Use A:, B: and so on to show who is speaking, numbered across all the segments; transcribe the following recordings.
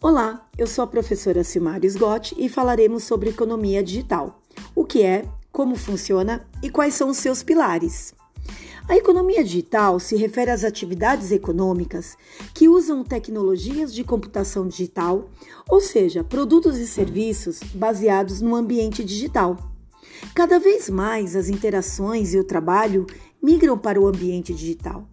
A: Olá, eu sou a professora Silmar Sgott e falaremos sobre economia digital. O que é, como funciona e quais são os seus pilares. A economia digital se refere às atividades econômicas que usam tecnologias de computação digital, ou seja, produtos e serviços baseados no ambiente digital. Cada vez mais as interações e o trabalho migram para o ambiente digital.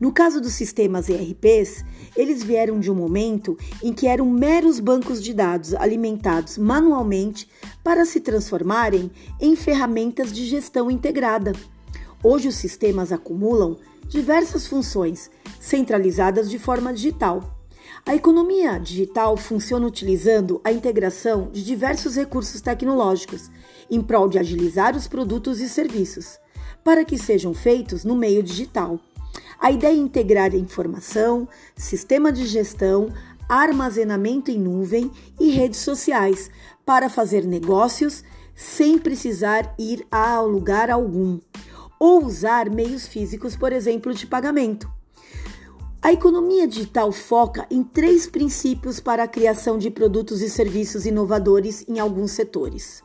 A: No caso dos sistemas ERPs, eles vieram de um momento em que eram meros bancos de dados alimentados manualmente para se transformarem em ferramentas de gestão integrada. Hoje, os sistemas acumulam diversas funções centralizadas de forma digital. A economia digital funciona utilizando a integração de diversos recursos tecnológicos em prol de agilizar os produtos e serviços, para que sejam feitos no meio digital. A ideia é integrar informação, sistema de gestão, armazenamento em nuvem e redes sociais para fazer negócios sem precisar ir a lugar algum ou usar meios físicos, por exemplo, de pagamento. A economia digital foca em três princípios para a criação de produtos e serviços inovadores em alguns setores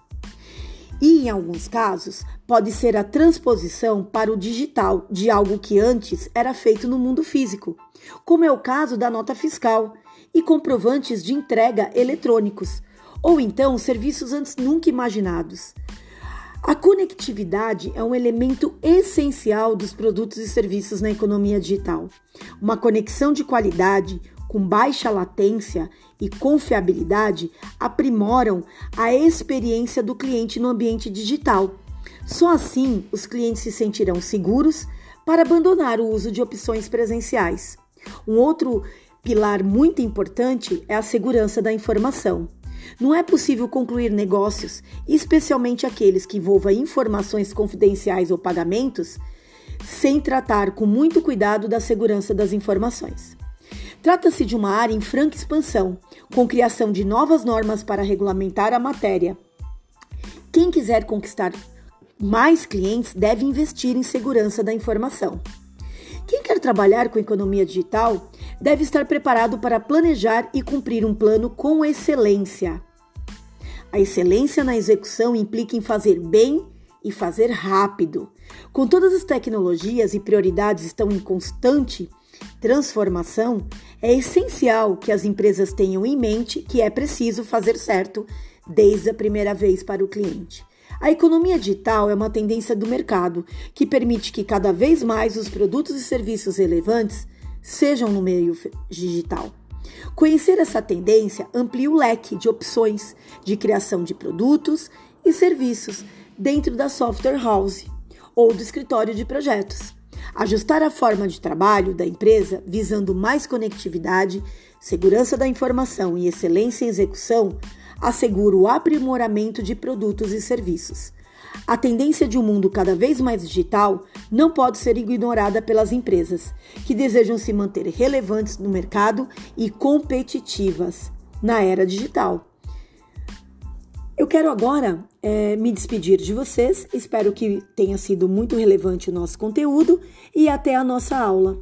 A: e, em alguns casos, pode ser a transposição para o digital de algo que antes era feito no mundo físico, como é o caso da nota fiscal e comprovantes de entrega eletrônicos, ou então serviços antes nunca imaginados. A conectividade é um elemento essencial dos produtos e serviços na economia digital. Uma conexão de qualidade, com baixa latência e confiabilidade aprimoram a experiência do cliente no ambiente digital. Só assim os clientes se sentirão seguros para abandonar o uso de opções presenciais. Um outro pilar muito importante é a segurança da informação. Não é possível concluir negócios, especialmente aqueles que envolvam informações confidenciais ou pagamentos, sem tratar com muito cuidado da segurança das informações. Trata-se de uma área em franca expansão, com criação de novas normas para regulamentar a matéria. Quem quiser conquistar mais clientes deve investir em segurança da informação. Quem quer trabalhar com economia digital deve estar preparado para planejar e cumprir um plano com excelência. A excelência na execução implica em fazer bem e fazer rápido. Com todas as tecnologias e prioridades estão em constante transformação, é essencial que as empresas tenham em mente que é preciso fazer certo desde a primeira vez para o cliente. A economia digital é uma tendência do mercado que permite que cada vez mais os produtos e serviços relevantes sejam no meio digital. Conhecer essa tendência amplia o leque de opções de criação de produtos e serviços dentro da software house ou do escritório de projetos. Ajustar a forma de trabalho da empresa visando mais conectividade, segurança da informação e excelência em execução assegura o aprimoramento de produtos e serviços. A tendência de um mundo cada vez mais digital não pode ser ignorada pelas empresas, que desejam se manter relevantes no mercado e competitivas na era digital. Quero agora é, me despedir de vocês. Espero que tenha sido muito relevante o nosso conteúdo e até a nossa aula.